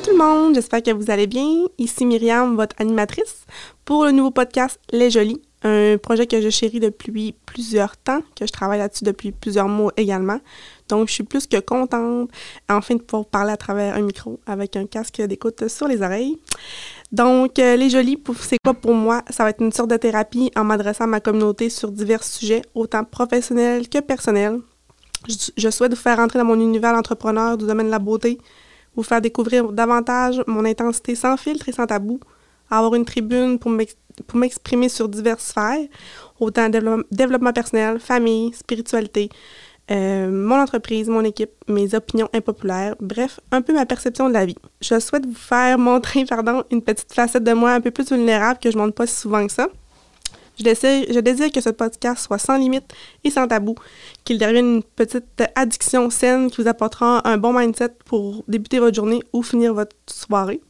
Allô tout le monde, j'espère que vous allez bien. Ici Myriam, votre animatrice, pour le nouveau podcast Les Jolies, un projet que je chéris depuis plusieurs temps, que je travaille là-dessus depuis plusieurs mois également. Donc, je suis plus que contente, enfin, de pouvoir parler à travers un micro avec un casque d'écoute sur les oreilles. Donc, euh, Les Jolies, c'est quoi pour moi? Ça va être une sorte de thérapie en m'adressant à ma communauté sur divers sujets, autant professionnels que personnels. Je, je souhaite vous faire entrer dans mon univers d'entrepreneur du domaine de la beauté, vous faire découvrir davantage mon intensité sans filtre et sans tabou, avoir une tribune pour m'exprimer sur diverses sphères, autant développement personnel, famille, spiritualité, euh, mon entreprise, mon équipe, mes opinions impopulaires, bref, un peu ma perception de la vie. Je souhaite vous faire montrer pardon, une petite facette de moi un peu plus vulnérable que je ne montre pas si souvent que ça. Je désire, que ce podcast soit sans limite et sans tabou, qu'il devienne une petite addiction saine qui vous apportera un bon mindset pour débuter votre journée ou finir votre soirée.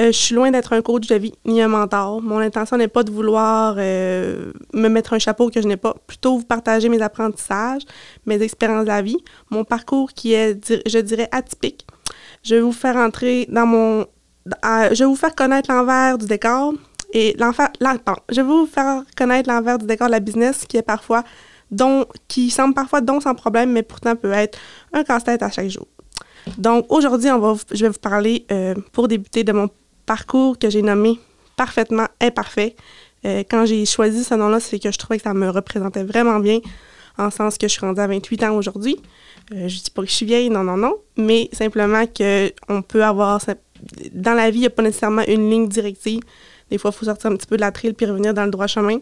Euh, je suis loin d'être un coach de vie ni un mentor. Mon intention n'est pas de vouloir euh, me mettre un chapeau que je n'ai pas, plutôt vous partager mes apprentissages, mes expériences de la vie, mon parcours qui est, je dirais, atypique. Je vais vous faire entrer dans mon... je vais vous faire connaître l'envers du décor, et l'enfer, je vais vous faire connaître l'envers du décor de la business qui est parfois don, qui semble parfois don sans problème, mais pourtant peut être un casse-tête à chaque jour. Donc aujourd'hui, on je vais vous parler euh, pour débuter de mon parcours que j'ai nommé parfaitement imparfait. Euh, quand j'ai choisi ce nom-là, c'est que je trouvais que ça me représentait vraiment bien, en sens que je suis rendue à 28 ans aujourd'hui. Euh, je dis pas que je suis vieille, non, non, non, mais simplement qu'on peut avoir... Dans la vie, il n'y a pas nécessairement une ligne directive. Des fois, il faut sortir un petit peu de la trille puis revenir dans le droit chemin.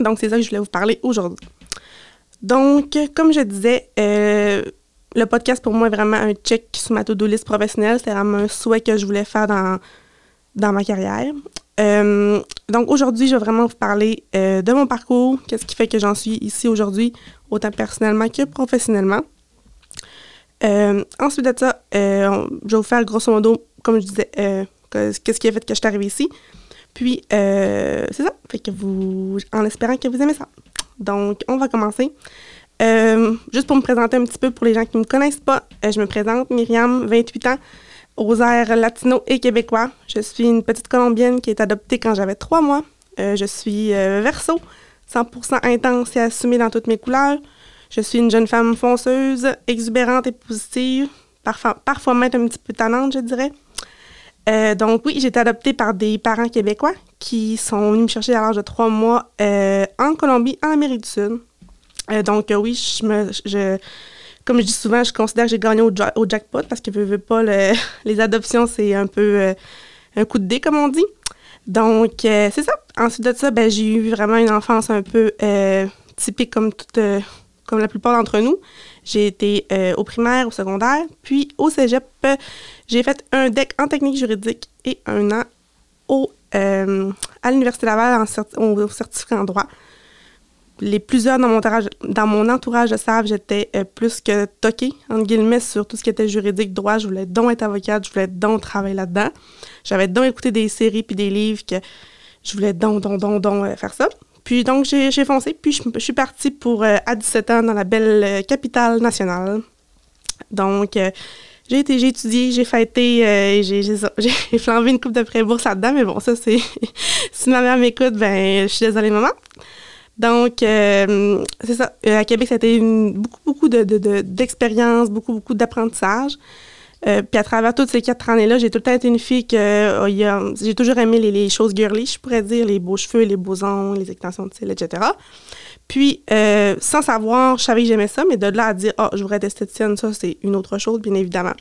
Donc, c'est ça que je voulais vous parler aujourd'hui. Donc, comme je disais, euh, le podcast pour moi est vraiment un check sur ma to-do list professionnelle. C'est vraiment un souhait que je voulais faire dans, dans ma carrière. Euh, donc aujourd'hui, je vais vraiment vous parler euh, de mon parcours, qu'est-ce qui fait que j'en suis ici aujourd'hui, autant personnellement que professionnellement. ensuite de ça, je vais vous faire grosso modo, comme je disais, qu'est-ce qui a fait que je suis arrivée ici. Puis, euh, c'est ça. En espérant que vous aimez ça. Donc, on va commencer. Euh, juste pour me présenter un petit peu pour les gens qui ne me connaissent pas, euh, je me présente, Myriam, 28 ans, aux airs latino et québécois. Je suis une petite Colombienne qui est adoptée quand j'avais trois mois. je suis verso, 100% intense et assumée dans toutes mes couleurs. Je suis une jeune femme fonceuse, exubérante et positive, parfois, parfois même un petit peu tannante, je dirais. Euh, donc oui, j'ai été adoptée par des parents québécois qui sont venus me chercher à l'âge de trois mois euh, en Colombie, en Amérique du Sud. Euh, donc oui, comme je dis souvent, je considère que j'ai gagné au, jackpot parce que pas les adoptions, c'est un peu un coup de dé comme on dit. Donc c'est ça. Ensuite de ça, ben, j'ai eu vraiment une enfance un peu typique comme toute, comme la plupart d'entre nous. J'ai été au primaire, au secondaire, puis au cégep j'ai fait un DEC en technique juridique et un an au, euh, à l'Université Laval en au certificat en droit. Les plusieurs dans mon entourage, dans entourage savent j'étais euh, plus que toquée, entre guillemets, sur tout ce qui était juridique, droit. Je voulais donc être avocate, je voulais donc travailler là-dedans. J'avais donc écouté des séries puis des livres que je voulais donc, donc, donc, donc euh, faire ça. Puis donc, j'ai foncé, puis je, suis partie pour, à 17 ans, dans la belle capitale nationale. Donc, j'ai été, j'ai étudié, j'ai fêté, euh, j'ai, flambé une coupe de pré-bourse là-dedans, mais bon, ça, c'est. si ma mère m'écoute, ben, je suis désolée, maman. Donc, euh, c'est ça. Euh, à Québec, ça a été beaucoup, beaucoup de, de, d'expérience, beaucoup, beaucoup d'apprentissage. Puis à travers toutes ces quatre années-là, j'ai tout le temps été une fille que j'ai toujours aimé les, choses girly, je pourrais dire, les beaux cheveux, les beaux ongles, les extensions de cils, etc. Puis, euh, sans savoir, je savais que j'aimais ça, mais de là à dire, oh, je voudrais être esthéticienne, ça, c'est une autre chose, bien évidemment.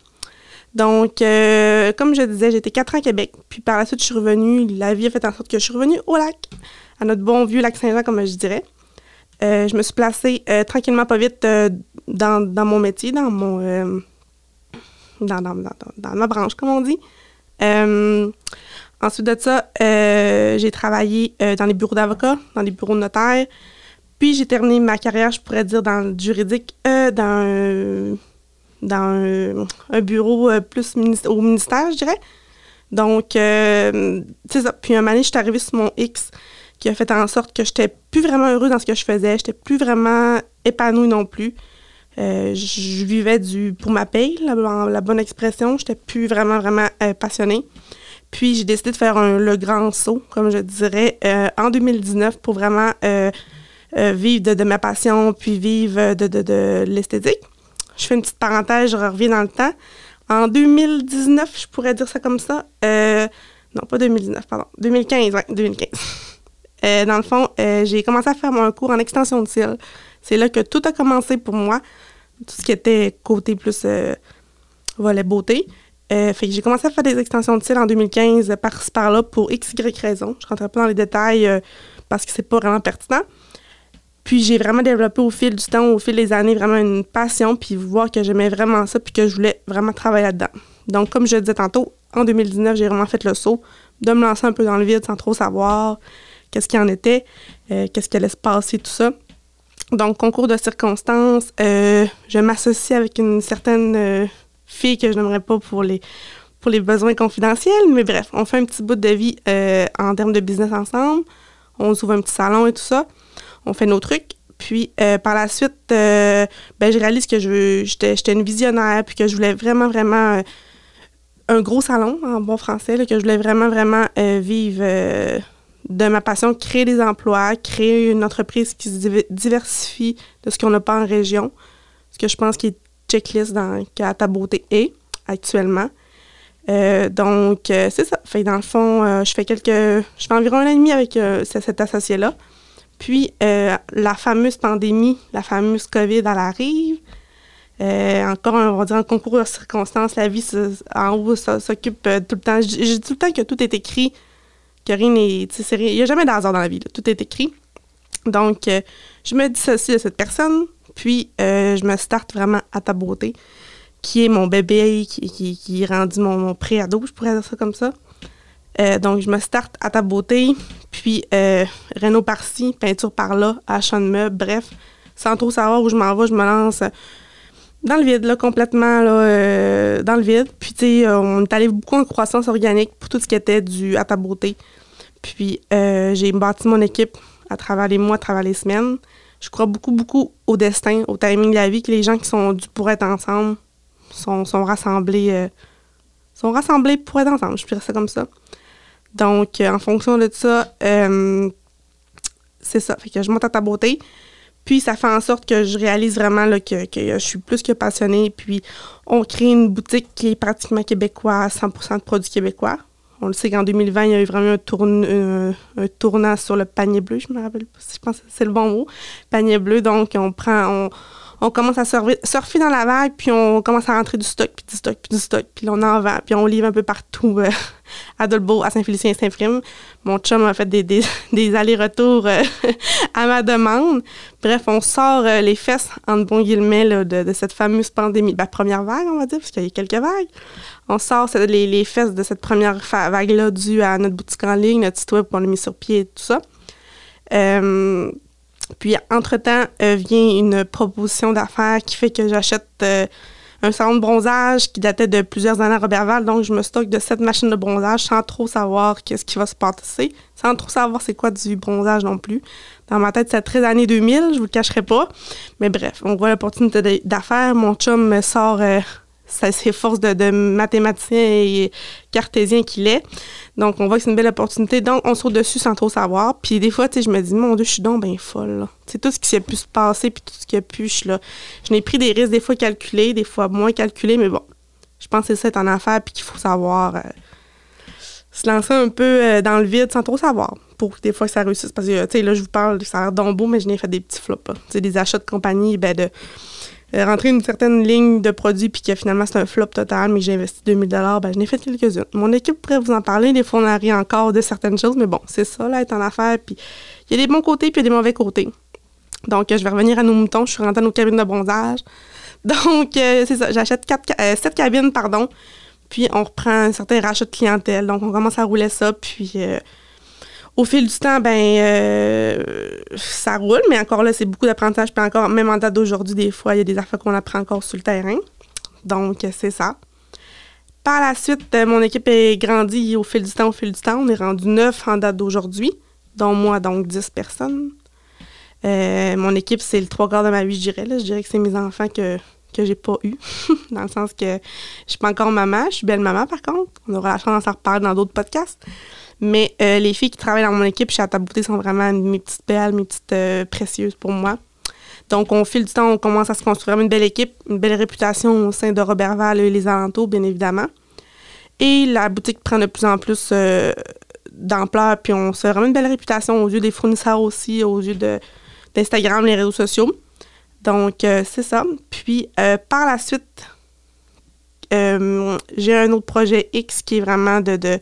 Donc, euh, comme je disais, j'étais quatre ans à Québec. Puis par la suite, je suis revenue. La vie a fait en sorte que je suis revenue au lac, à notre bon vieux lac Saint-Jean, comme je dirais. Euh, je me suis placée tranquillement, pas vite, dans, mon métier, dans mon. Dans, ma branche, comme on dit. ensuite de ça, j'ai travaillé dans les bureaux d'avocats, dans les bureaux de notaires. Puis j'ai terminé ma carrière, je pourrais dire, dans le juridique, euh, dans, dans un, bureau euh, plus au ministère, je dirais. Donc, euh, c'est ça. Puis un moment je suis arrivée sur mon X qui a fait en sorte que j'étais plus vraiment heureuse dans ce que je faisais. J'étais plus vraiment épanouie non plus. Euh, je vivais du pour ma paye, la, bonne expression. J'étais plus vraiment, vraiment euh, passionnée. Puis j'ai décidé de faire le grand saut, comme je dirais, euh, en 2019 pour vraiment vivre de, ma passion, puis vivre de, de l'esthétique. Je fais une petite parenthèse, je reviens dans le temps. En 2019, je pourrais dire ça comme ça. non, pas 2019, pardon. 2015, oui, 2015. dans le fond, j'ai commencé à faire mon cours en extension de cils. C'est là que tout a commencé pour moi tout ce qui était côté plus euh, volet beauté. Euh, fait que j'ai commencé à faire des extensions de cils en 2015 par-ci par-là pour x, y raison. Je rentrerai pas dans les détails euh, parce que c'est pas vraiment pertinent. Puis j'ai vraiment développé au fil du temps, au fil des années, vraiment une passion, puis voir que j'aimais vraiment ça, puis que je voulais vraiment travailler là-dedans. Donc, comme je disais tantôt, en 2019, j'ai vraiment fait le saut de me lancer un peu dans le vide sans trop savoir qu'est-ce qu'il en était, qu'est-ce qui allait se passer, tout ça. Donc, concours de circonstances, euh, je m'associe avec une certaine euh, fille que je n'aimerais pas pour les, pour les besoins confidentiels, mais bref, on fait un petit bout de vie euh, en termes de business ensemble. On ouvre un petit salon et tout ça. On fait nos trucs. Puis par la suite, ben, je réalise que je j'étais une visionnaire, puis que je voulais vraiment, vraiment un gros salon en bon français, que je voulais vraiment, vraiment vivre de ma passion, créer des emplois, créer une entreprise qui se diversifie de ce qu'on n'a pas en région, ce que je pense qui est checklist dans ta beauté est actuellement. Euh, donc, euh, c'est ça. Fait dans le fond, euh, je fais quelques. Je fais environ un an et demi avec cet associé-là. Puis, la fameuse pandémie, la fameuse COVID, elle arrive. encore, on va dire, un concours de circonstances. La vie en haut s'occupe tout le temps. Je dis tout le temps que tout est écrit il n'y a jamais d'hasard dans la vie. Tout est écrit. Donc, euh, je me dissocie de cette personne, puis euh, je me starte vraiment à ta beauté, qui est mon bébé, qui, qui, est rendu mon, pré-ado, je pourrais dire ça comme ça. Euh, donc, je me starte à ta beauté, puis Renault par-ci, peinture par-là, achat de meubles, bref, sans trop savoir où je m'en vais, je me lance dans le vide, là, complètement, là, dans le vide. Puis, tu sais, on est allé beaucoup en croissance organique pour tout ce qui était du à ta beauté. Puis euh, j'ai bâti mon équipe à travers les mois, à travers les semaines. Je crois beaucoup, beaucoup au destin, au timing de la vie, que les gens qui sont dus pour être ensemble sont, rassemblés euh, sont rassemblés pour être ensemble, je dirais ça comme ça. Donc, euh, en fonction de ça, c'est ça. Fait que je monte à ta beauté. Puis, ça fait en sorte que je réalise vraiment que, je suis plus que passionnée. Puis, on crée une boutique qui est pratiquement québécoise, 100% de produits québécois. On le sait qu'en 2020, il y a eu vraiment un, un, tournant sur le panier bleu, je me rappelle pas si je pense que c'est le bon mot, panier bleu. Donc, on prend, on, commence à surfer, dans la vague, puis on commence à rentrer du stock, puis du stock, puis du stock, puis on en vend, puis on livre un peu partout euh, à Dolbeau, à Saint-Félicien Saint-Prime. Mon chum a fait des, des, allers-retours euh, à ma demande. Bref, on sort euh, les fesses, en bon guillemets, de, de, cette fameuse pandémie. La première vague, on va dire, parce qu'il y a eu quelques vagues on sort les, les, fesses de cette première vague-là due à notre boutique en ligne, notre site web qu'on a mis sur pied et tout ça. Euh, puis, entre-temps, euh, vient une proposition d'affaires qui fait que j'achète euh, un salon de bronzage qui datait de plusieurs années à Robertval. Donc, je me stocke de cette machine de bronzage sans trop savoir qu'est-ce qui va se passer, sans trop savoir c'est quoi du bronzage non plus. Dans ma tête, c'est très années 2000, je vous le cacherai pas. Mais bref, on voit l'opportunité d'affaires. Mon chum me sort c'est ses forces de, mathématicien et cartésien qu'il est. Donc, on voit que c'est une belle opportunité. Donc, on saute dessus sans trop savoir. Puis des fois, tu sais, je me dis, mon Dieu, je suis donc bien folle. C'est tout ce qui s'est pu se passer, puis tout ce qui a pu, je là. Je n'ai pris des risques, des fois calculés, des fois moins calculés, mais bon, je pense que c'est ça, en affaire, puis qu'il faut savoir euh, se lancer un peu euh, dans le vide sans trop savoir pour que des fois ça réussisse. Parce que, tu sais, là, je vous parle, ça a l'air donc mais je n'ai fait des petits flops. Sais, des achats de compagnie, ben, de euh, rentrer une certaine ligne de produits puis que finalement c'est un flop total, mais j'ai investi 2000 dollars, ben, je n'ai fait quelques-unes. Mon équipe pourrait vous en parler. Des fois, on arrive encore de certaines choses, mais bon, c'est ça, là, être en affaires. Puis il y a des bons côtés puis il y a des mauvais côtés. Donc, je vais revenir à nos moutons. Je suis rentrée dans nos cabines de bronzage. Donc, euh, c'est ça. J'achète euh, sept cabines, pardon. Puis, on reprend un certain rachat de clientèle. Donc, on commence à rouler ça. Puis, au fil du temps, ben euh, ça roule, mais encore là, c'est beaucoup d'apprentissage. Puis encore, même en date d'aujourd'hui, des fois, il y a des affaires qu'on apprend encore sur le terrain. Donc, c'est ça. Par la suite, euh, mon équipe est grandie au fil du temps, au fil du temps. On est rendu neuf en date d'aujourd'hui, dont moi, donc 10 personnes. mon équipe, c'est le trois quarts de ma vie, je dirais. Là. Je dirais que c'est mes enfants que, que j'ai pas eu, dans le sens que je suis pas encore maman, je suis belle maman par contre. On aura la chance d'en reparler dans d'autres podcasts. Mais les filles qui travaillent dans mon équipe chez ta Beauté sont vraiment mes petites belles, mes petites précieuses pour moi. Donc, on file du temps, on commence à se construire une belle équipe, une belle réputation au sein de Robertval et les alentours, bien évidemment. Et la boutique prend de plus en plus euh, d'ampleur, puis on se fait vraiment une belle réputation aux yeux des fournisseurs aussi, aux yeux d'Instagram, les réseaux sociaux. Donc, euh, c'est ça. Puis, euh, par la suite, j'ai un autre projet X qui est vraiment de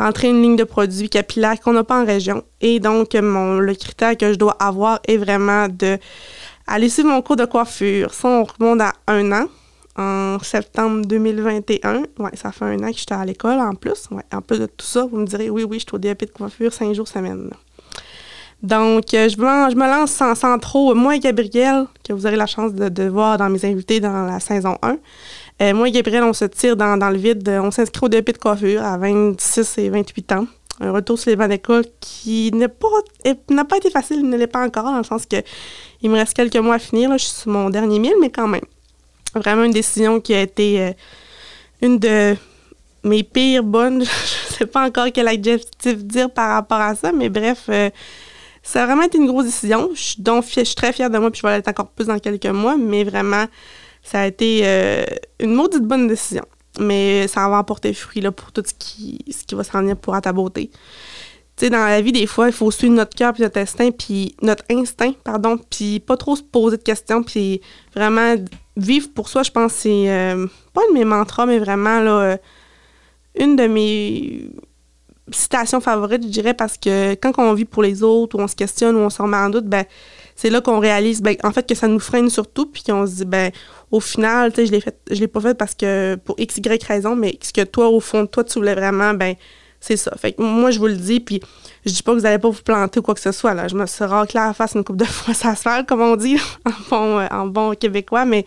rentrer une ligne de produits capillaires qu'on n'a pas en région. Et donc, mon, le critère que je dois avoir est vraiment de aller suivre mon cours de coiffure. Ça, on remonte à un an, en septembre 2021. Ouais, ça fait un an que j'étais à l'école en plus. Ouais, en plus de tout ça, vous me direz, oui, oui, je suis au DAP de coiffure cinq jours semaine. Donc, euh, je, me, lance sans, trop. Moi et Gabriel, que vous aurez la chance de, voir dans mes invités dans la saison 1, euh, moi et Gabriel, on se tire dans, le vide. On s'inscrit au DAP de coiffure à 26 et 28 ans un retour sur les bancs d'école qui n'a pas, pas été facile, il ne l'est pas encore, dans le sens que il me reste quelques mois à finir. Je suis sur mon dernier mille, mais quand même. Vraiment une décision qui a été euh, une de mes pires bonnes. je ne sais pas encore quel adjectif dire par rapport à ça, mais bref, euh, ça a vraiment été une grosse décision. Je suis, donc, je suis très fière de moi, puis je vais l'être encore plus dans quelques mois, mais vraiment, ça a été euh, une maudite bonne décision mais ça va apporter fruit là, pour tout ce qui, ce qui va s'en venir pour à ta beauté. Tu sais, dans la vie, des fois, il faut suivre notre cœur puis notre instinct, puis notre instinct, pardon, puis pas trop se poser de questions, puis vraiment vivre pour soi, je pense, c'est euh, pas un de mes mantras, mais vraiment, là, euh, une de mes citations favorites, je dirais, parce que quand on vit pour les autres, ou on se questionne, ou on se remet en doute, ben, c'est là qu'on réalise, ben, en fait, que ça nous freine surtout, puis qu'on se dit, ben, au final, tu je l'ai fait, l'ai pas fait parce que, pour x, y raison, mais ce que toi, au fond de toi, tu voulais vraiment, ben, c'est ça. Fait que moi, je vous le dis, puis je dis pas que vous allez pas vous planter ou quoi que ce soit, là. Je me suis raclée à la face une coupe de fois, ça se fait, comme on dit, en bon, euh, en bon québécois, mais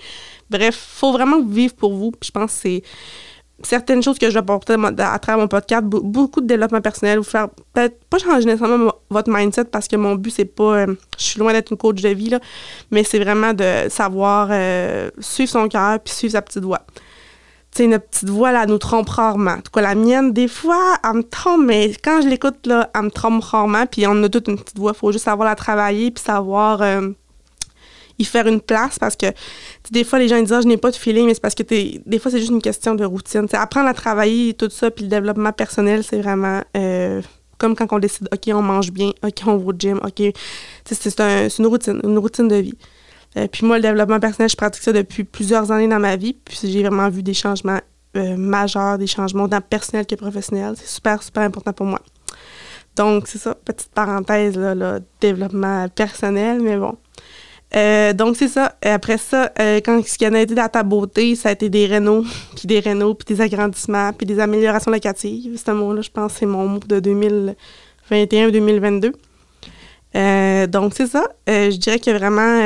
bref, faut vraiment vivre pour vous, je pense c'est certaines choses que je vais apporter à travers mon podcast, beaucoup de développement personnel, vous faire peut-être pas changer nécessairement votre mindset parce que mon but, c'est pas. Euh, je suis loin d'être une coach de vie, mais c'est vraiment de savoir euh, suivre son cœur puis suivre sa petite voix. Tu sais, notre petite voix, là, nous trompe rarement. En tout cas, la mienne, des fois, elle me trompe, mais quand je l'écoute, là, elle me trompe rarement. Puis on a toute une petite voix, il faut juste savoir la travailler puis savoir. Euh, y faire une place parce que des fois les gens disent ah, je n'ai pas de feeling mais c'est parce que des fois c'est juste une question de routine. T'sais, apprendre à travailler tout ça puis le développement personnel c'est vraiment euh, comme quand on décide ok on mange bien ok on va au gym ok. C'est un, une routine une routine de vie. Euh, puis moi le développement personnel je pratique ça depuis plusieurs années dans ma vie. Puis j'ai vraiment vu des changements euh, majeurs des changements tant personnels que professionnels. C'est super super important pour moi. Donc c'est ça petite parenthèse là, là développement personnel mais bon euh, donc, c'est ça. Après ça, euh, quand ce qui a été dans ta beauté, ça a été des rénaux, puis des rénaux, puis des agrandissements, puis des améliorations locatives. Ce mot-là, je pense, c'est mon mot de 2021-2022. Euh, donc, c'est ça. je dirais que vraiment,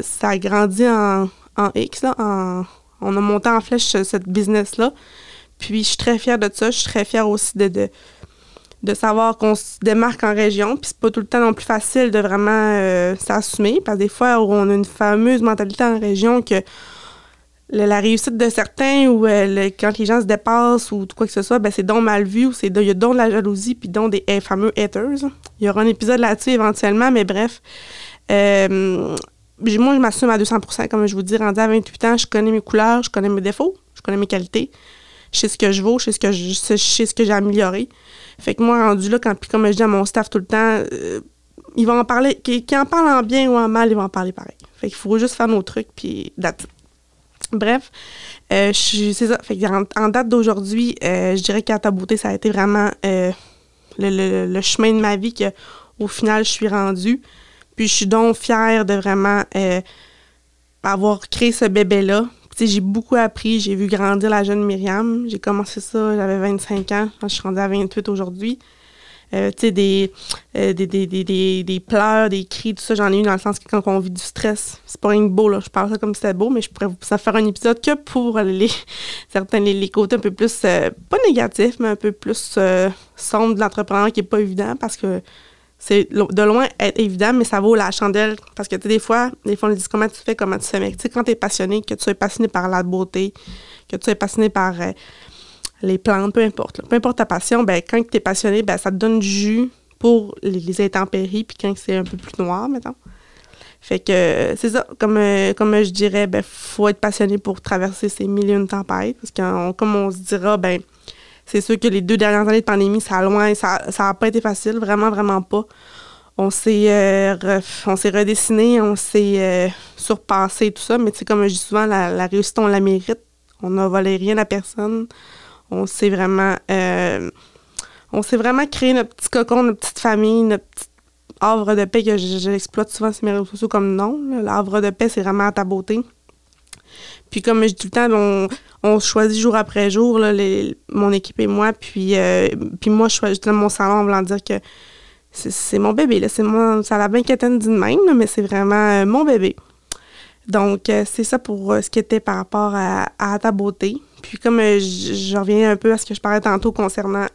ça a grandi en, X, là, on a monté en flèche cette business-là. Puis, je suis très fière de ça. Je suis très fière aussi de savoir qu'on se démarque en région. Puis c'est pas tout le temps non plus facile de vraiment euh, s'assumer. Parce que des fois, on a une fameuse mentalité en région que la réussite de certains ou euh, quand les gens se dépassent ou quoi que ce soit, ben c'est donc mal vu ou il y a donc de la jalousie puis donc des fameux haters. Il y aura un épisode là-dessus éventuellement, mais bref. Euh, moi, je m'assume à 200% comme je vous dis, rendu à 28 ans, je connais mes couleurs, je connais mes défauts, je connais mes qualités, je sais ce que je vaux, je sais ce que je, je sais ce que j'ai amélioré. Fait que moi, rendu là, puis comme je dis à mon staff tout le temps, euh, ils vont en parler, qu'ils en parlent en bien ou en mal, ils vont en parler pareil. Fait qu'il faut juste faire nos trucs, puis date. Bref, euh, c'est ça. Fait en, date d'aujourd'hui, euh, je dirais qu'à ta beauté, ça a été vraiment le, le, chemin de ma vie que, au final, je suis rendue. Puis je suis donc fière de vraiment avoir créé ce bébé-là, j'ai beaucoup appris, j'ai vu grandir la jeune Myriam. J'ai commencé ça, j'avais 25 ans, je suis rendue à 28 aujourd'hui. Euh, tu sais, des, euh, des, des, des, des, pleurs, des cris, tout ça, j'en ai eu dans le sens que quand on vit du stress, c'est pas rien de beau, là. Je parle ça comme si c'était beau, mais je pourrais ça faire un épisode que pour les, certains, les, côtés un peu plus, euh, pas négatifs, mais un peu plus sombres de l'entrepreneur qui est pas évident parce que c'est de loin être évident, mais ça vaut la chandelle. Parce que, des fois, des fois, on dit comment tu fais, comment tu fais? Mais, tu sais, quand tu es passionné, que tu sois passionné par la beauté, que tu sois passionné par euh, les plantes, peu importe. Peu importe ta passion, ben, quand tu es passionné, ben, ça te donne du jus pour les, intempéries, puis quand c'est un peu plus noir, mettons. Fait que c'est ça, comme, euh, comme je dirais, ben faut être passionné pour traverser ces millions de tempêtes. Parce que comme on se dira, ben c'est sûr que les deux dernières années de pandémie, ça a loin, ça n'a pas été facile, vraiment, vraiment pas. On s'est euh, redessiné, on s'est euh, surpassé, tout ça, mais tu comme je dis souvent, la, réussite, on la mérite. On n'a volé rien à personne. On s'est vraiment euh, on s'est vraiment créé notre petit cocon, notre petite famille, notre petite havre de paix que j'exploite souvent sur mes réseaux sociaux comme nom. L'havre de paix, c'est vraiment ta beauté. Puis comme je dis tout le temps, on, on choisit jour après jour, là, mon équipe et moi. Puis, euh, puis moi, je choisis dans mon salon en voulant dire que c'est mon bébé. Là. Moi, ça a la bien qu'elle d'une même, mais c'est vraiment euh, mon bébé. Donc, euh, c'est ça pour ce qui était par rapport à, ta beauté. Puis comme je, reviens un peu à ce que je parlais tantôt concernant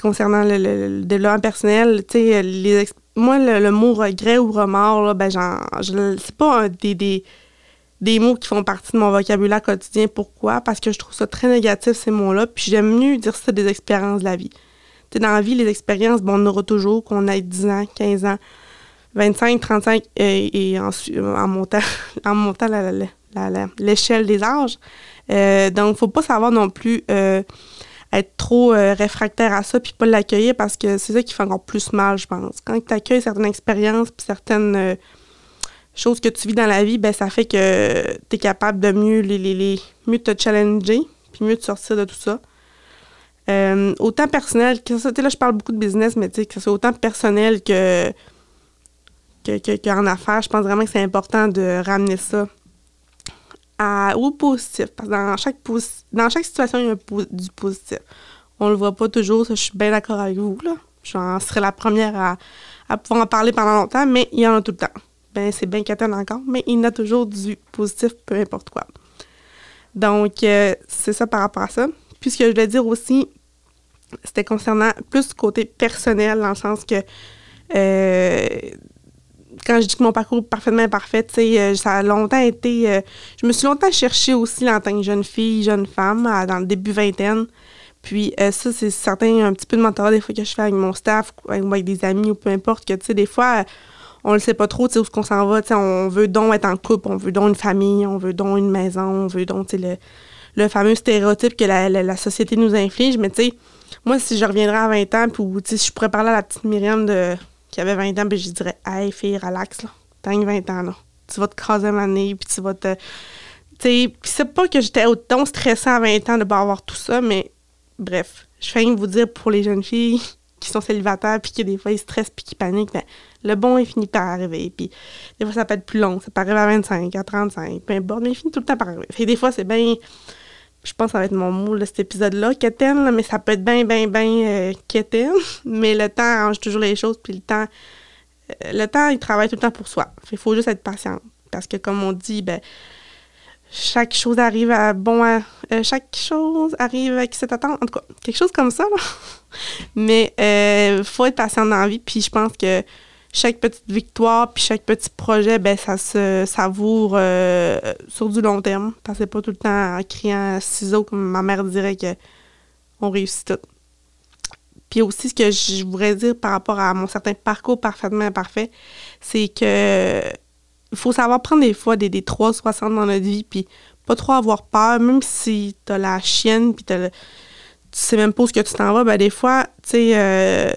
concernant le, développement personnel, tu sais, les moi, le, mot regret ou remords, là, ben, genre, c'est pas un des mots qui font partie de mon vocabulaire quotidien. Pourquoi? Parce que je trouve ça très négatif, ces mots-là. Puis j'aime mieux dire ça des expériences de la vie. Dans la vie, les expériences, bon, on aura toujours, qu'on ait 10 ans, 15 ans, 25, 35, et, ensuite, en montant, en montant l'échelle des âges. Euh, donc, faut pas savoir non plus euh, être trop euh, réfractaire à ça puis pas l'accueillir parce que c'est ça qui fait encore plus mal, je pense. Quand tu accueilles certaines expériences puis certaines chose que tu vis dans la vie, ben, ça fait que tu es capable de mieux, les, les, mieux te challenger, puis mieux te sortir de tout ça. Euh, autant personnel, que ça, là, je parle beaucoup de business, mais que ce soit autant personnel que, qu'en affaires, je pense vraiment que c'est important de ramener ça à, au positif. Parce que dans chaque, dans chaque situation, il y a du positif. On le voit pas toujours, ça, je suis bien d'accord avec vous. Là. J'en serais la première à, à pouvoir en parler pendant longtemps, mais il y en a tout le temps ben c'est bien qu'elle encore, mais il y a toujours du positif, peu importe quoi. Donc, euh, c'est ça par rapport à ça. Puis ce que je voulais dire aussi, c'était concernant plus côté personnel, dans le sens que euh, quand je dis que mon parcours est parfaitement parfait, tu sais, euh, ça a longtemps été. je me suis longtemps cherchée aussi en tant que jeune fille, jeune femme, dans le début vingtaine. Puis ça, c'est certain, un petit peu de mentorat des fois que je fais avec mon staff, avec, avec des amis ou peu importe, que tu sais, des fois on le sait pas trop, tu sais, où qu'on s'en va. on veut donc être en couple, on veut donc une famille, on veut donc une maison, on veut donc, le, le fameux stéréotype que la, société nous inflige. Mais, tu sais, moi, si je reviendrais à 20 ans, puis, tu sais, si je pourrais parler à la petite Myriam de, qui avait 20 ans, puis je dirais, hey, fille, relax, là. T'as 20 ans, là. Tu vas te craser ma nez, puis tu vas te. Tu sais, c'est pas que j'étais autant stressée à 20 ans de pas avoir tout ça, mais bref, je fais vous dire pour les jeunes filles qui sont célibataires, puis qui des fois ils stressent, puis qui paniquent, ben, le bon est fini par arriver. Puis des fois, ça peut être plus long. Ça peut arriver à 25, à 35, peu importe, mais il finit tout le temps par arriver. Fait des fois, c'est bien. Je pense que ça va être mon mot, cet épisode-là, quétaine, mais ça peut être bien, bien, bien euh, Mais le temps arrange toujours les choses, puis le temps. Euh, le temps, il travaille tout le temps pour soi. Il faut juste être patient. Parce que, comme on dit, ben, chaque chose arrive à bon euh, chaque chose arrive avec cette attente en tout cas quelque chose comme ça là. mais il faut être patient dans la vie puis je pense que chaque petite victoire puis chaque petit projet, ben ça se savoure euh, sur du long terme. Parce que pas tout le temps en criant ciseaux, comme ma mère dirait que on réussit tout. Puis aussi, ce que je voudrais dire par rapport à mon certain parcours parfaitement imparfait, c'est que faut savoir prendre des fois des, des 360 dans notre vie, puis pas trop avoir peur, même si t'as la chienne, puis tu sais même pas où ce que tu t'en vas, ben des fois, tu sais, euh,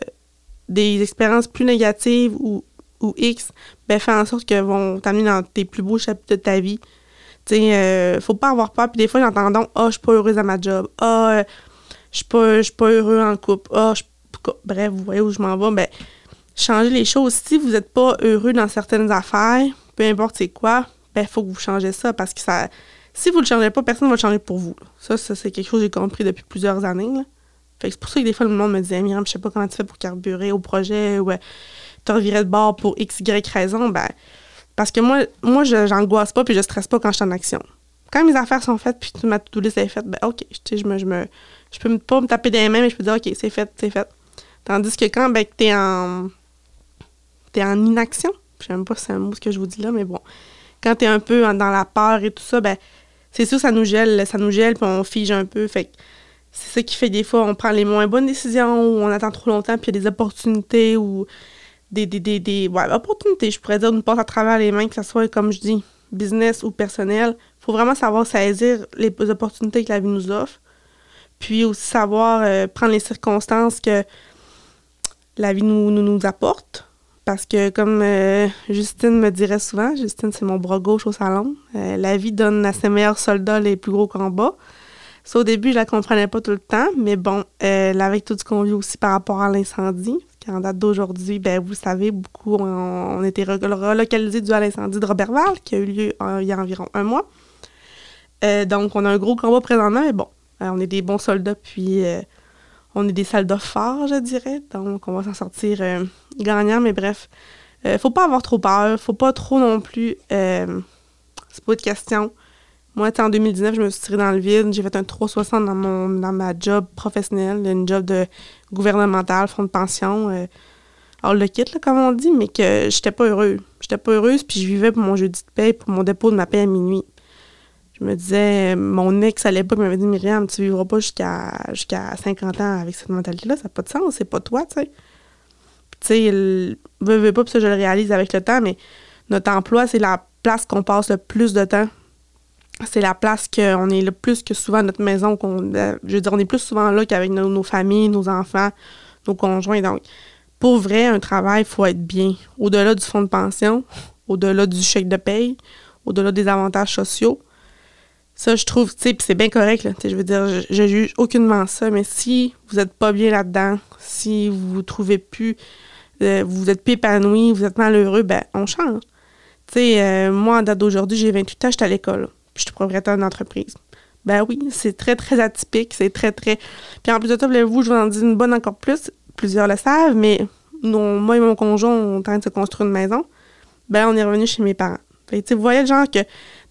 des expériences plus négatives ou, ou X, ben, fais en sorte qu'elles vont t'amener dans tes plus beaux chapitres de ta vie. Tu sais, euh, faut pas avoir peur. Puis des fois, j'entends donc, ah, oh, je suis pas heureuse à ma job. Ah, oh, je suis pas, pas heureux en couple. Ah, bref, vous voyez où je m'en vais. Ben, changez les choses. Si vous n'êtes pas heureux dans certaines affaires, peu importe c'est quoi, ben, faut que vous changez ça parce que ça. Si vous le changez pas, personne ne va le changer pour vous. Ça, ça c'est quelque chose que j'ai compris depuis plusieurs années. Fait c'est pour ça que des fois, le monde me disait, Myriam, je sais pas comment tu fais pour carburer au projet ou tu revirais de bord pour X, Y raison. Ben, parce que moi, moi je j'angoisse pas puis je stresse pas quand je suis en action. Quand mes affaires sont faites puis ma to-do list est faite, ben OK, je, me, je, me, je peux pas me taper des mains, mais je peux dire OK, c'est fait, c'est fait. Tandis que quand ben, tu es en, t'es en inaction, même pas c'est un mot ce que je vous dis là, mais bon, quand tu es un peu dans la peur et tout ça, ben, c'est sûr, ça nous gèle, ça nous gèle, puis on fige un peu. Fait c'est ça qui fait des fois, on prend les moins bonnes décisions, ou on attend trop longtemps, puis il y a des opportunités, ou des, des, des, des ouais, opportunités, je pourrais dire, nous passe à travers les mains, que ce soit, comme je dis, business ou personnel. faut vraiment savoir saisir les opportunités que la vie nous offre. Puis aussi savoir euh, prendre les circonstances que la vie nous, nous, apporte. Parce que comme euh, Justine me dirait souvent, Justine c'est mon bras gauche au salon, euh, la vie donne à ses meilleurs soldats les plus gros combats. Ça, au début, je la comprenais pas tout le temps, mais bon, avec tout ce qu'on vit aussi par rapport à l'incendie, en date d'aujourd'hui, ben, vous savez, beaucoup ont, été relocalisés dû à l'incendie de Robertval, qui a eu lieu il y a environ un mois. donc, on a un gros combat présentement, mais bon, euh, on est des bons soldats, puis euh, on est des soldats forts, je dirais. Donc, on va s'en sortir euh, gagnant, mais bref. faut pas avoir trop peur, faut pas trop non plus. c'est pas de question. Moi, en 2019, je me suis tirée dans le vide. J'ai fait un 360 dans, mon, dans ma job professionnelle, une job de gouvernemental, fonds de pension. alors, le kit, comme on dit, mais que j'étais pas heureuse. J'étais pas heureuse, puis je vivais pour mon jeudi de paie, pour mon dépôt de ma paie à minuit je me disais, mon ex à l'époque m'avait dit Myriam, tu vivras pas jusqu'à jusqu'à 50 ans avec cette mentalité-là, ça n'a pas de sens, c'est pas toi, tu sais. Tu sais, veux, veux pas, puis ça, je le réalise avec le temps, mais notre emploi, c'est la place qu'on passe le plus de temps. C'est la place qu'on est le plus que souvent notre maison. qu'on euh, je veux dire, on est plus souvent là qu'avec nos, nos, familles, nos enfants, nos conjoints. Donc, pour vrai, un travail, il faut être bien. Au-delà du fonds de pension, au-delà du chèque de paye, au-delà des avantages sociaux, ça, je trouve, tu sais, c'est bien correct, là. Je veux dire, je, je, juge aucunement ça, mais si vous n'êtes pas bien là-dedans, si vous vous trouvez plus, euh, vous êtes plus épanoui, vous êtes malheureux, ben, on change. Tu sais, euh, moi, en date d'aujourd'hui, j'ai 28 ans, j'étais à l'école. Puis je suis propriétaire d'entreprise. Ben oui, c'est très, très atypique, c'est très, très... Puis en plus de ça, vous je vous en dis une bonne encore plus. Plusieurs le savent, mais non, moi et mon conjoint, on train de se construire une maison. Ben, on est revenu chez mes parents. Fait vous voyez genre que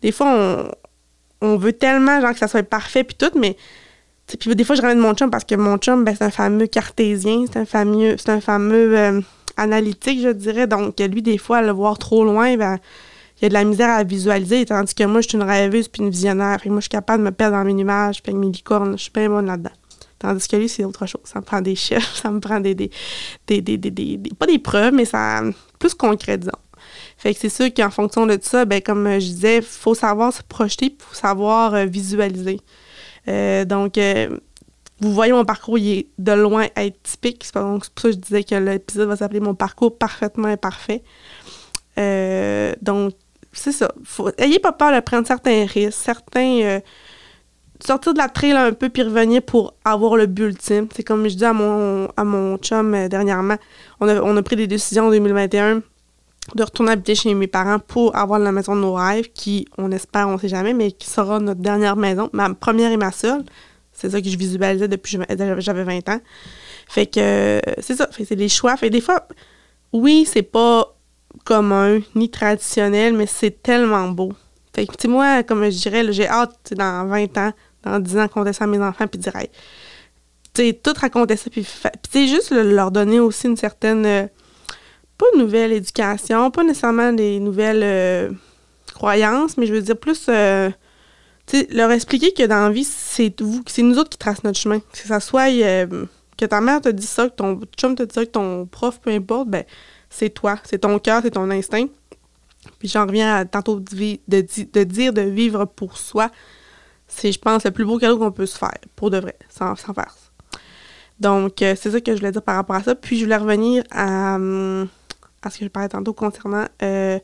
des fois, on, on veut tellement genre que ça soit parfait puis tout, mais puis des fois je ramène mon chum parce que mon chum ben, c'est un fameux cartésien, c'est un fameux c'est un fameux euh, analytique je dirais donc lui des fois à le voir trop loin ben il y a de la misère à visualiser tandis que moi je suis une rêveuse puis une visionnaire et moi je suis capable de me perdre dans mes nuages puis avec mes licornes, je suis bien bonne là-dedans. Tandis que lui, c'est autre chose. Ça me prend des chiffres, ça me prend des, des, des, des, des pas des preuves, mais ça plus concret, disons. Fait que c'est sûr qu'en fonction de ça, ben, comme je disais, faut savoir se projeter, faut savoir euh, visualiser. Euh, donc, euh, vous voyez mon parcours, il est de loin être typique. C'est pour ça que je disais que l'épisode va s'appeler Mon parcours parfaitement imparfait. donc, c'est ça. Ayez pas peur de prendre certains risques, certains. sortir de la trail un peu puis revenir pour avoir le but ultime. C'est comme je dis à mon, à mon chum dernièrement, on a, on a pris des décisions en 2021 de retourner habiter chez mes parents pour avoir la maison de nos rêves, qui, on espère, on sait jamais, mais qui sera notre dernière maison, ma première et ma seule. C'est ça que je visualisais depuis que j'avais 20 ans. Fait que c'est ça, c'est des choix. Fait des fois, oui, c'est pas commun ni traditionnel, mais c'est tellement beau. Fait que, moi, comme je dirais, j'ai hâte, dans 20 ans, dans 10 ans, compter ça à mes enfants, puis dire, tu sais, tout raconter ça, puis, tu juste leur donner aussi une certaine euh, pas une nouvelle éducation, pas nécessairement des nouvelles euh, croyances, mais je veux dire plus euh, leur expliquer que dans la vie, c'est vous, c'est nous autres qui tracent notre chemin. Que ça soit euh, que ta mère te dit ça, que ton chum te dit ça, que ton prof, peu importe, ben c'est toi, c'est ton cœur, c'est ton instinct. Puis j'en reviens à tantôt de, dire de vivre pour soi. C'est, je pense, le plus beau cadeau qu'on peut se faire, pour de vrai, sans, sans farce. Donc, c'est ça que je voulais dire par rapport à ça. Puis, je voulais revenir à, hum, parce que je parlais tantôt concernant euh,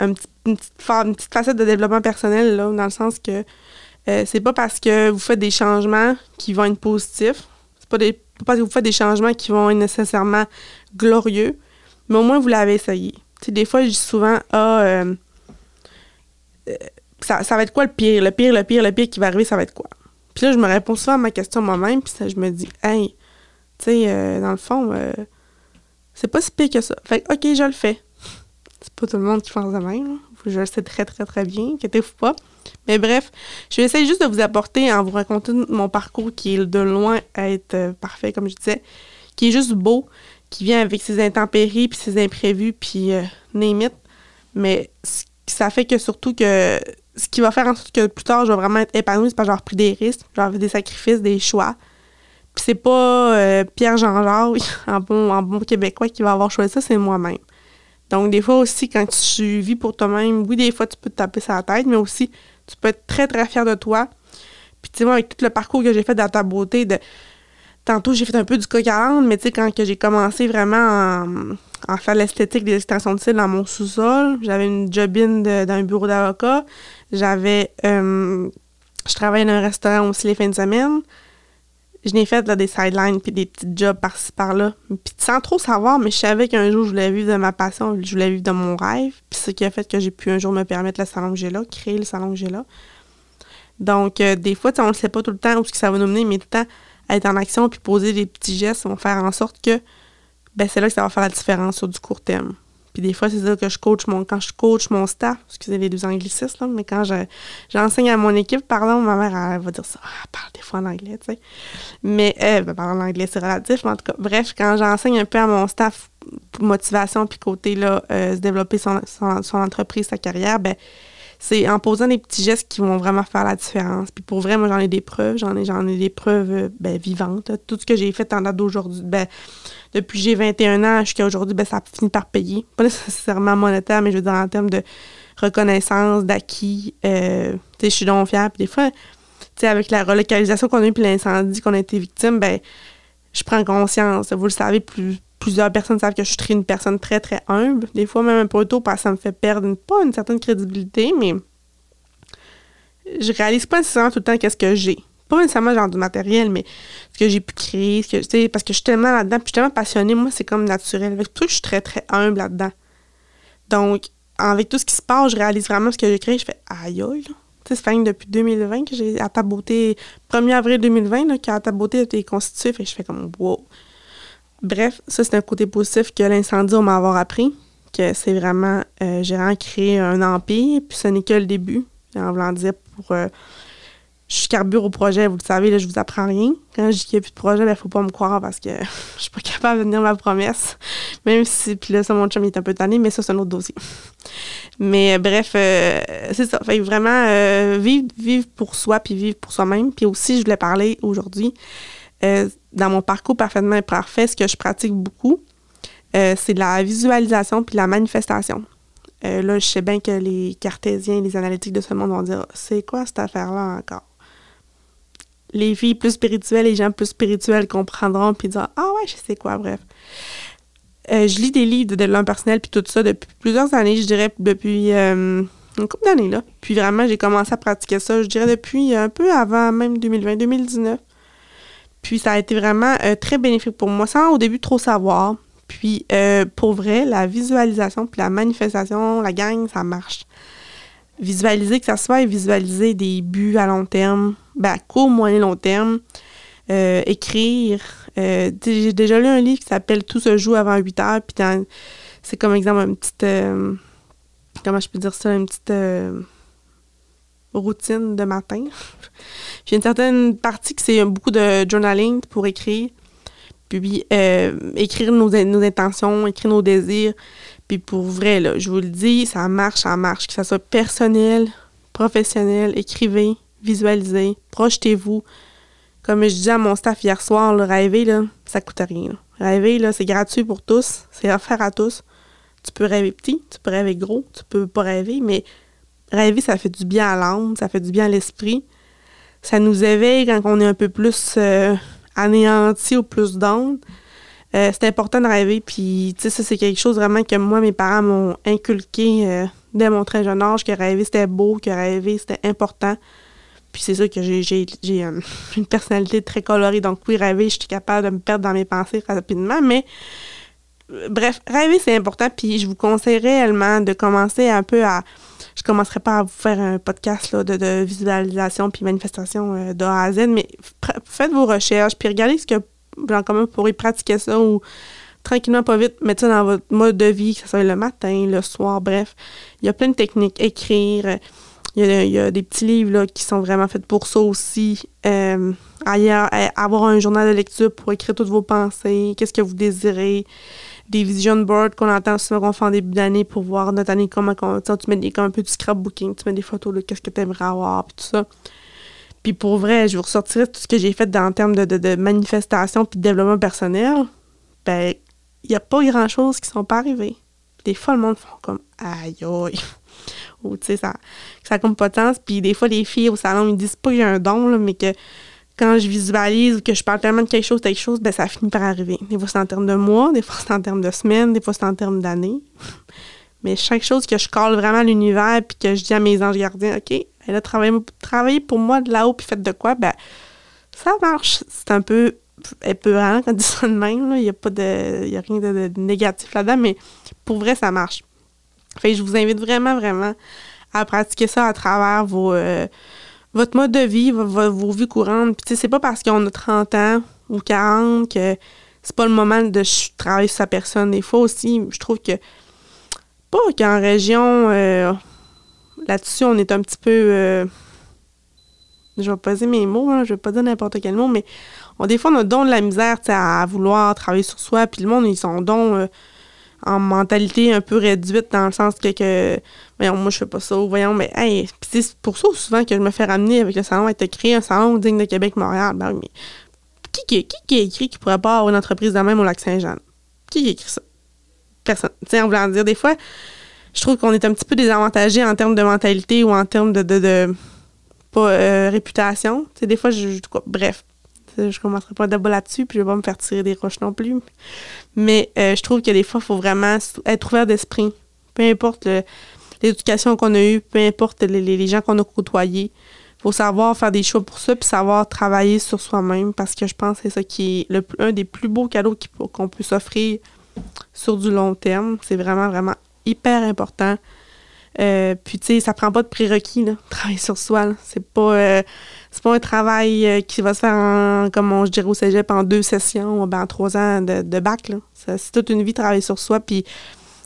une, petite, facette de développement personnel, là, dans le sens que euh, c'est pas parce que vous faites des changements qui vont être positifs, c'est pas, parce que vous faites des changements qui vont être nécessairement glorieux, mais au moins vous l'avez essayé. des fois, je dis souvent, ah, euh, ça, va être quoi le pire? Le pire, le pire, le pire qui va arriver, ça va être quoi? Puis là, je me réponds souvent à ma question moi-même, puis ça, je me dis, hey, tu sais, dans le fond, c'est pas si pire que ça. Fait OK, je le fais. C'est pas tout le monde qui pense de même. Je le sais très, très, très bien. Inquiétez-vous pas. Mais bref, je vais essayer juste de vous apporter en vous racontant mon parcours qui est de loin à être euh, parfait, comme je disais, qui est juste beau, qui vient avec ses intempéries, puis ses imprévus, puis euh, Mais ça fait que surtout que ce qui va faire en sorte que plus tard, je vais vraiment être épanouie, c'est parce que j'ai repris des risques, j'ai des sacrifices, des choix. C'est pas euh, Pierre Jean-Jacques, en bon, en bon québécois, qui va avoir choisi ça, c'est moi-même. Donc, des fois aussi, quand tu vis pour toi-même, oui, des fois, tu peux te taper sur la tête, mais aussi, tu peux être très, très fier de toi. Puis, tu sais, moi, avec tout le parcours que j'ai fait dans ta beauté, de... tantôt, j'ai fait un peu du coq mais tu sais, quand j'ai commencé vraiment à, faire l'esthétique des extensions de cils dans mon sous-sol, j'avais une jobine d'un bureau d'avocat, j'avais... Euh, je travaillais dans un restaurant aussi les fins de semaine je n'ai fait des sidelines puis des petits jobs par-ci par-là. Puis sans trop savoir, mais je savais qu'un jour je voulais vivre de ma passion, je voulais vivre de mon rêve. Puis ce qui a fait que j'ai pu un jour me permettre le salon que j'ai là, créer le salon que j'ai là. Donc, euh, des fois, on ne sait pas tout le temps où ce que ça va nous mener, mais tout le temps, être en action puis poser des petits gestes vont faire en sorte que ben, c'est là que ça va faire la différence sur du court terme. Puis des fois, c'est ça que je coach mon, quand je coach mon staff, excusez les deux anglicistes, là, mais quand j'enseigne à mon équipe, pardon, ma mère, elle, va dire ça. Ah, elle parle des fois en anglais, tu sais. Mais, euh, ben, parler en anglais, c'est relatif, mais en tout cas, bref, quand j'enseigne un peu à mon staff motivation, puis côté, là, euh, se développer son, son, entreprise, sa carrière, ben, c'est en posant des petits gestes qui vont vraiment faire la différence. Puis pour vrai, moi, j'en ai des preuves. J'en ai, j'en ai des preuves euh, ben, vivantes. Tout ce que j'ai fait en date d'aujourd'hui, ben, depuis j'ai 21 ans jusqu'à aujourd'hui, ben, ça a fini par payer. Pas nécessairement monétaire, mais je veux dire en termes de reconnaissance, d'acquis. Euh, je suis donc fière. Des fois, avec la relocalisation qu'on a eue puis l'incendie qu'on a été victime, ben, je prends conscience. Vous le savez, plus, plusieurs personnes savent que je suis une personne très, très humble. Des fois, même un peu tôt, parce que ça me fait perdre, pas une certaine crédibilité, mais je réalise pas nécessairement tout le temps qu'est-ce que j'ai pas nécessairement genre du matériel, mais ce que j'ai pu créer, parce que je suis tellement là-dedans, puis je suis tellement passionnée, moi, c'est comme naturel. Avec tout, je suis très, très humble là-dedans. Donc, avec tout ce qui se passe, je réalise vraiment ce que j'ai créé, je fais aïe aïe, c'est depuis 2020 que j'ai à ta beauté, 1er avril 2020, là, que ta beauté été constituée, je fais comme wow. Bref, ça, c'est un côté positif que l'incendie, on m'a avoir appris, que c'est vraiment, euh, j'ai vraiment créé un empire, puis ce n'est que le début, en voulant dire pour. Euh, je carbure au projet, vous le savez, là, je vous apprends rien. Quand je dis qu'il n'y a plus de projet, il ben, ne faut pas me croire parce que je suis pas capable de tenir ma promesse. Même si, puis là, ça, mon chum est un peu tanné, mais ça, c'est un autre dossier. Mais euh, bref, euh, c'est ça. Fait vraiment, euh, vivre, pour soi, puis vivre pour soi-même. Puis aussi, je voulais parler aujourd'hui, dans mon parcours parfaitement parfait, ce que je pratique beaucoup, c'est la visualisation puis la manifestation. là, je sais bien que les cartésiens, les analytiques de ce monde vont dire, c'est quoi cette affaire-là encore? Les filles plus spirituelles, les gens plus spirituels comprendront puis dire Ah ouais, je sais quoi, bref. Euh, je lis des livres de développement personnel puis tout ça depuis plusieurs années, je dirais depuis euh, une couple d'années là. Puis vraiment, j'ai commencé à pratiquer ça, je dirais depuis un peu avant même 2020, 2019. Puis ça a été vraiment euh, très bénéfique pour moi, sans au début trop savoir. Puis pour vrai, la visualisation puis la manifestation, la gang, ça marche. Visualiser que ça soit visualiser des buts à long terme, ben, à court, moyen, long terme. Euh, écrire. Euh, j'ai déjà lu un livre qui s'appelle Tout se joue avant 8 heures, puis c'est comme exemple une petite. Euh, comment je peux dire ça? Une petite routine de matin. J'ai une certaine partie qui c'est beaucoup de journaling pour écrire. Puis écrire nos, nos intentions, écrire nos désirs. Puis pour vrai, je vous le dis, ça marche, ça marche. Que ça soit personnel, professionnel, écrivez, visualisez, projetez-vous. Comme je disais à mon staff hier soir, le rêver, là, ça coûte rien. Rêver, là, c'est gratuit pour tous, c'est offert à tous. Tu peux rêver petit, tu peux rêver gros, tu peux pas rêver, mais rêver, ça fait du bien à l'âme, ça fait du bien à l'esprit. Ça nous éveille quand on est un peu plus euh, anéanti ou plus d'ondes. Euh, c'est important de rêver, puis tu sais, ça, c'est quelque chose vraiment que moi, mes parents m'ont inculqué euh, dès mon très jeune âge, que rêver, c'était beau, que rêver, c'était important. Puis c'est ça que j'ai, euh, une personnalité très colorée. Donc oui, rêver, je suis capable de me perdre dans mes pensées rapidement. Mais euh, bref, rêver, c'est important. Puis je vous conseille réellement de commencer un peu à... Je commencerai pas à vous faire un podcast de, visualisation puis manifestation de A à Z, mais faites vos recherches, puis regardez ce que en commun pour y pratiquer ça ou tranquillement, pas vite, mettre ça dans votre mode de vie, que ce soit le matin, le soir, bref. Il y a plein de techniques. Écrire, Il y, a, des petits livres là, qui sont vraiment faits pour ça aussi. Euh, ailleurs, avoir un journal de lecture pour écrire toutes vos pensées, qu'est-ce que vous désirez. Des vision boards qu'on entend souvent qu'on fait en début d'année pour voir notre année, comment tu mets des, comme un peu du scrapbooking, tu mets des photos de qu'est-ce que tu aimerais avoir, puis tout ça. Puis pour vrai, je vous ressortirai tout ce que j'ai fait dans, en termes de, de, manifestation puis de développement personnel. Ben, il n'y a pas grand-chose qui sont pas arrivés. Des fois, le monde font comme aïe aïe. Ou tu sais, ça n'a comme pas de. Puis des fois, les filles au salon, ils disent pas qu'il y un don, mais que quand je visualise ou que je parle tellement de quelque chose, quelque chose, ben ça finit par arriver. Des fois, c'est en termes de mois, des fois, c'est en termes de semaines, des fois, c'est en termes d'années. Mais chaque chose que je colle vraiment à l'univers puis que je dis à mes anges gardiens, OK, elle a travaillé, pour moi de là-haut puis faites de quoi, ben ça marche. C'est un peu épeurant quand on dit ça de même. Il n'y a pas de. A rien de, négatif là-dedans, mais pour vrai, ça marche. Fait je vous invite vraiment, vraiment à pratiquer ça à travers vos. Euh, votre mode de vie, vos, vos courantes. Puis, c'est pas parce qu'on a 30 ans ou 40 que c'est pas le moment de travailler sur sa personne. Des fois aussi, je trouve que. Pas qu'en région. Euh, là-dessus, on est un petit peu. Euh, je vais dire mes mots, hein, je vais pas dire n'importe quel mot, mais on, des fois, on a don de la misère à vouloir travailler sur soi, puis le monde, ils sont don euh, en mentalité un peu réduite, dans le sens que, que voyons, moi, je fais pas ça, voyons, mais hey, c'est pour ça souvent que je me fais ramener avec le salon, être écrit un salon digne de Québec-Montréal. Ben mais qui, qui, qui a écrit qu'il pourrait pas avoir une entreprise de même au Lac-Saint-Jean? Qui a écrit ça? Personne. Tu sais, en voulant dire, des fois, je trouve qu'on est un petit peu désavantagé en termes de mentalité ou en termes de, de, pas euh, réputation. Tu des fois, je, bref, je commencerai pas d'abord là-dessus, puis je vais pas me faire tirer des roches non plus. Mais euh, je trouve que des fois, il faut vraiment être ouvert d'esprit. Peu importe l'éducation qu'on a eue, peu importe les, gens qu'on a côtoyés. Il faut savoir faire des choix pour ça, puis savoir travailler sur soi-même, parce que je pense que c'est ça qui est le, un des plus beaux cadeaux qu'on peut s'offrir sur du long terme. C'est vraiment, vraiment hyper important. Euh, puis, tu sais, ça prend pas de prérequis, là, travailler sur soi. C'est pas, euh, pas un travail euh, qui va se faire, en, comme on, je dirais au cégep, en deux sessions ou ben, en trois ans de, de bac. C'est toute une vie travailler sur soi. Puis,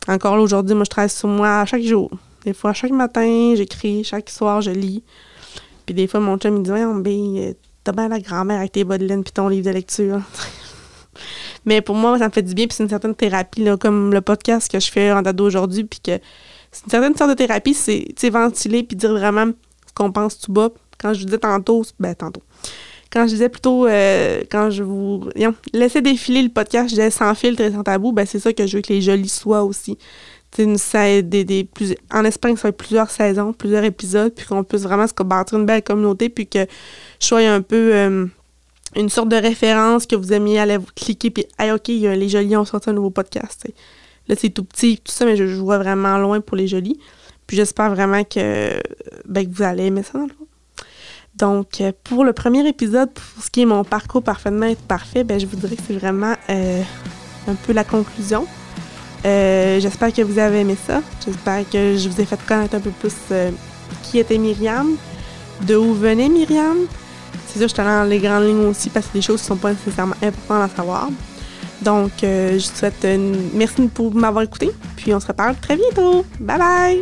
encore là, aujourd'hui, moi, je travaille sur moi chaque jour. Des fois, chaque matin, j'écris. Chaque soir, je lis. Puis, des fois, mon chum, il dit Ouais, t'as bien la grand-mère avec tes bas de laine puis ton livre de lecture. Mais pour moi, ça me fait du bien, puis c'est une certaine thérapie, là, comme le podcast que je fais en dado aujourd'hui, puis que c'est une certaine sorte de thérapie, c'est ventiler puis dire vraiment ce qu'on pense tout bas. Quand je disais tantôt, ben tantôt. Quand je disais plutôt, euh, quand je vous. laissez défiler le podcast, je disais sans filtre et sans tabou, ben c'est ça que je veux que les jolis soient aussi. Une, des, des, plus, en Espagne, ça va être plusieurs saisons, plusieurs épisodes, puis qu'on puisse vraiment se bâtir une belle communauté, puis que je sois un peu. Euh, une sorte de référence que vous aimiez aller vous cliquer puis hey, OK, les jolis ont sorti un nouveau podcast. Là, c'est tout petit, tout ça, mais je, vois vraiment loin pour les jolis. Puis j'espère vraiment que, ben, que vous allez aimer ça dans le fond. Donc, euh, pour le premier épisode, pour ce qui est mon parcours parfaitement parfait, ben, je vous dirais que c'est vraiment euh, un peu la conclusion. Euh, j'espère que vous avez aimé ça. J'espère que je vous ai fait connaître un peu plus qui était Myriam, de où venait Myriam, c'est sûr, je te dans les grandes lignes aussi parce que des choses qui sont pas nécessairement importantes à savoir. Donc, euh, je te souhaite une... merci pour m'avoir écouté. Puis on se reparle très bientôt. Bye bye!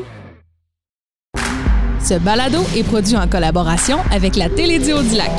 Ce balado est produit en collaboration avec la Télédio du Lac.